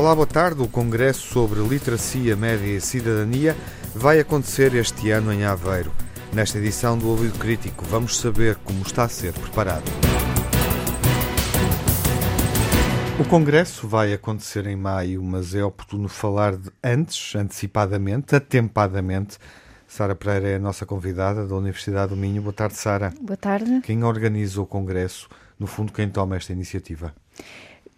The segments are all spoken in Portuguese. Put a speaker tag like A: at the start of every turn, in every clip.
A: Olá, boa tarde. O Congresso sobre Literacia Média e Cidadania vai acontecer este ano em Aveiro. Nesta edição do Ouvido Crítico, vamos saber como está a ser preparado. O Congresso vai acontecer em maio, mas é oportuno falar de antes, antecipadamente, atempadamente. Sara Pereira é a nossa convidada da Universidade do Minho. Boa tarde, Sara.
B: Boa tarde.
A: Quem organiza o Congresso, no fundo, quem toma esta iniciativa?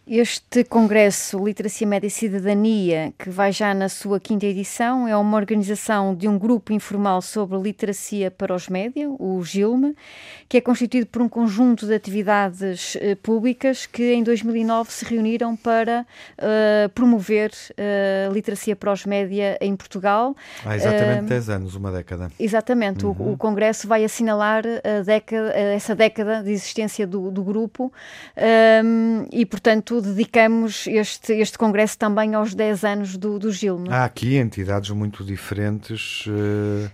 B: Este Congresso Literacia Média e Cidadania, que vai já na sua quinta edição, é uma organização de um grupo informal sobre literacia para os média, o GILME, que é constituído por um conjunto de atividades eh, públicas que em 2009 se reuniram para uh, promover uh, literacia para os média em Portugal.
A: Há exatamente uh, 10 anos, uma década.
B: Exatamente. Uhum. O, o, Congresso vai assinalar década, essa década de existência do, do grupo um, e, portanto, dedicamos este, este congresso também aos 10 anos do, do Gil.
A: Há aqui entidades muito diferentes. Uh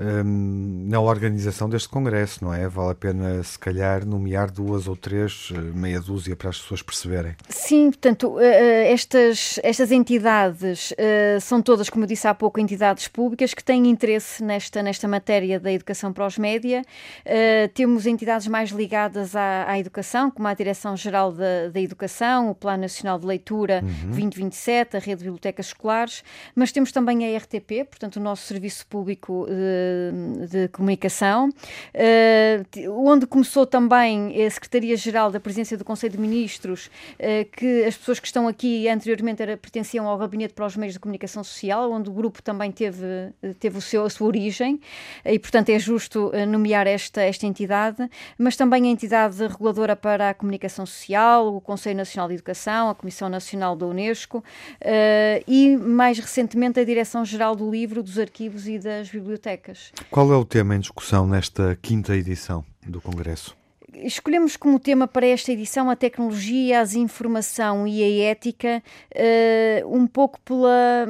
A: um, na organização deste congresso, não é? Vale a pena, se calhar, nomear duas ou três, eh, meia dúzia, para as pessoas perceberem.
B: Sim, portanto, uh, estas, estas entidades uh, são todas, como eu disse há pouco, entidades públicas que têm interesse nesta, nesta matéria da educação para os média. Uh, temos entidades mais ligadas à, à, educação, como a Direção-Geral da, da Educação, o Plano Nacional de Leitura uhum. 2027, a Rede de Bibliotecas Escolares, mas temos também a RTP, portanto, o nosso serviço público de comunicação, eh, onde começou também a Secretaria-Geral da Presidência do Conselho de Ministros, eh, que as pessoas que estão aqui anteriormente era, pertenciam ao Gabinete para os Meios de Comunicação Social, onde o grupo também teve, teve o seu, a sua origem, e portanto é justo eh, nomear esta, esta entidade, mas também a entidade reguladora para a comunicação social, o Conselho Nacional de Educação, a Comissão Nacional da Unesco e mais recentemente a Direção-Geral do Livro, dos Arquivos e das Bibliotecas.
A: Qual é o tema em discussão nesta quinta edição do Congresso?
B: Escolhemos como tema para esta edição a tecnologia, a informação e a ética, uh, um pouco pela,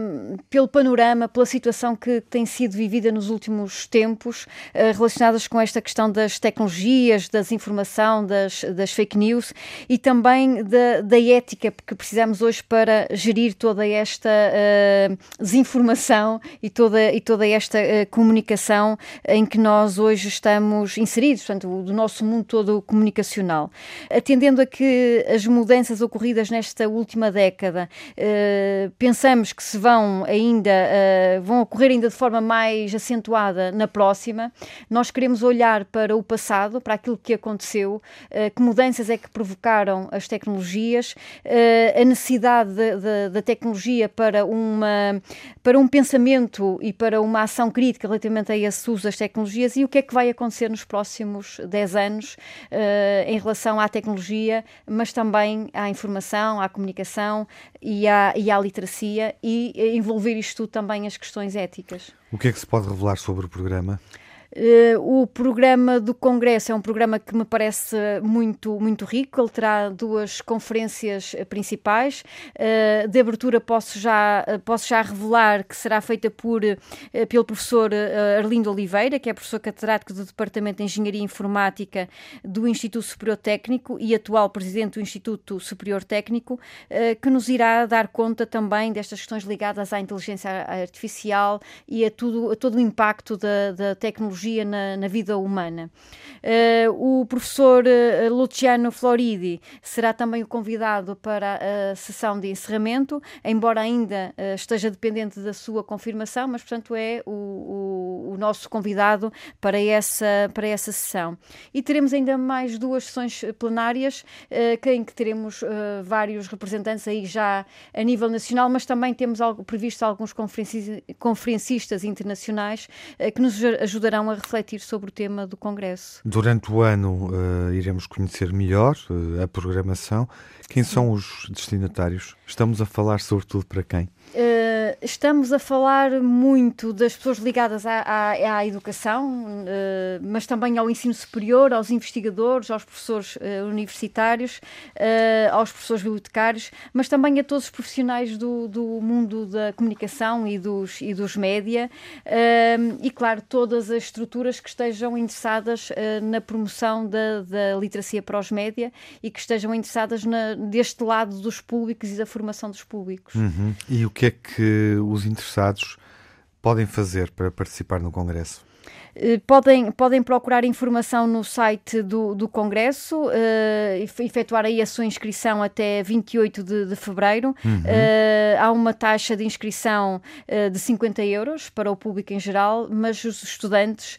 B: pelo panorama, pela situação que tem sido vivida nos últimos tempos, uh, relacionadas com esta questão das tecnologias, das informação, das, das fake news e também da, da ética que precisamos hoje para gerir toda esta uh, desinformação e toda, e toda esta comunicação em que nós hoje estamos inseridos, portanto, do nosso mundo todo comunicacional. Atendendo a que as mudanças ocorridas nesta última década, eh, pensamos que se vão ainda, eh, vão ocorrer ainda de forma mais acentuada na próxima, nós queremos olhar para o passado, para aquilo que aconteceu, eh, que mudanças é que provocaram as tecnologias, a necessidade da tecnologia para, uma, para um pensamento e para uma ação crítica relativamente a esse uso das tecnologias e o que é que vai acontecer nos próximos 10 anos uh, em relação à tecnologia, mas também à informação, à comunicação e à, e à literacia e envolver isto tudo também as questões éticas.
A: O que é que se pode revelar sobre o programa?
B: Uh, o programa do Congresso é um programa que me parece muito, muito rico. Ele terá duas conferências principais. Uh, de abertura, posso já, posso já revelar que será feita por, pelo professor Arlindo Oliveira, que é professor catedrático do Departamento de Engenharia Informática do Instituto Superior Técnico e atual presidente do Instituto Superior Técnico, que nos irá dar conta também destas questões ligadas à inteligência artificial e a, tudo, a todo o impacto da, da tecnologia tecnologia na, na vida humana. Uh, o professor uh, Luciano Floridi será também o convidado para a sessão de encerramento, embora ainda uh, esteja dependente da sua confirmação, mas, portanto, é o, o, o, nosso convidado para essa, para essa sessão. E teremos ainda mais duas sessões plenárias, em que teremos vários representantes aí já a nível nacional, mas também temos algo, previsto alguns conferencistas internacionais que nos ajudarão a refletir sobre o tema do Congresso.
A: Durante o ano uh, iremos conhecer melhor uh, a programação. Quem Sim. são os destinatários? Estamos a falar sobretudo para quem?
B: Uh, estamos a falar muito das pessoas ligadas à, à, à educação, uh, mas também ao ensino superior, aos investigadores, aos professores uh, universitários, aos professores bibliotecários, mas também a todos os profissionais do, do mundo da comunicação e dos, e dos média, e claro, todas as estruturas que estejam interessadas na promoção da, da literacia para os média e que estejam interessadas na, deste lado dos públicos e da formação dos públicos.
A: Uhum. E o que é que os interessados podem fazer para participar no Congresso?
B: Eh, podem, podem procurar informação no site do, do Congresso, uh, efetuar aí a sua inscrição até 28 de, de fevereiro. Uhum. Uh, há uma taxa de inscrição uh, de 50 euros para o público em geral, mas os estudantes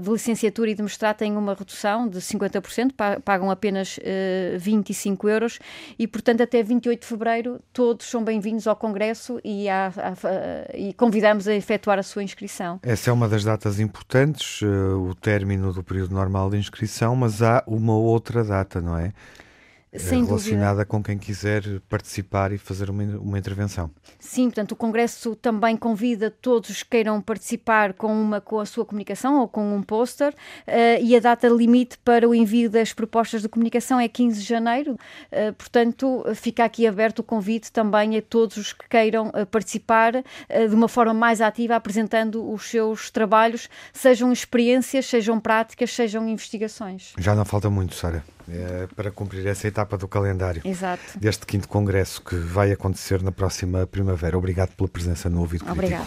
B: de licenciatura e de mestrado têm uma redução de 50%, pagam apenas 25 euros e, portanto, até 28 de fevereiro todos são bem-vindos ao Congresso e, há, e convidamos a efetuar a sua inscrição.
A: Essa é uma das datas importantes importantes, uh, o término do período normal de inscrição, mas há uma outra data, não é? Sem relacionada dúvida. com quem quiser participar e fazer uma, uma intervenção.
B: Sim, portanto, o Congresso também convida todos que queiram participar com, uma, com a sua comunicação ou com um póster uh, e a data limite para o envio das propostas de comunicação é 15 de janeiro. Uh, portanto, fica aqui aberto o convite também a todos os que queiram uh, participar de uma forma mais ativa, apresentando os seus trabalhos, sejam experiências, sejam práticas, sejam investigações.
A: Já não falta muito, Sara é, para cumprir essa etapa do calendário
B: Exato.
A: deste quinto congresso que vai acontecer na próxima primavera. Obrigado pela presença no Ouvido.
B: Obrigada.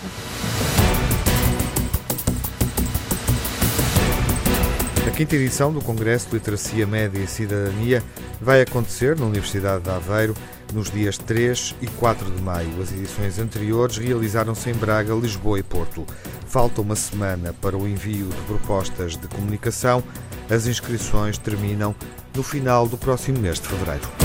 A: A quinta edição do Congresso de Literacia Média e Cidadania vai acontecer na Universidade de Aveiro nos dias 3 e 4 de maio. As edições anteriores realizaram-se em Braga, Lisboa e Porto. Falta uma semana para o envio de propostas de comunicação. As inscrições terminam no final do próximo mês de fevereiro.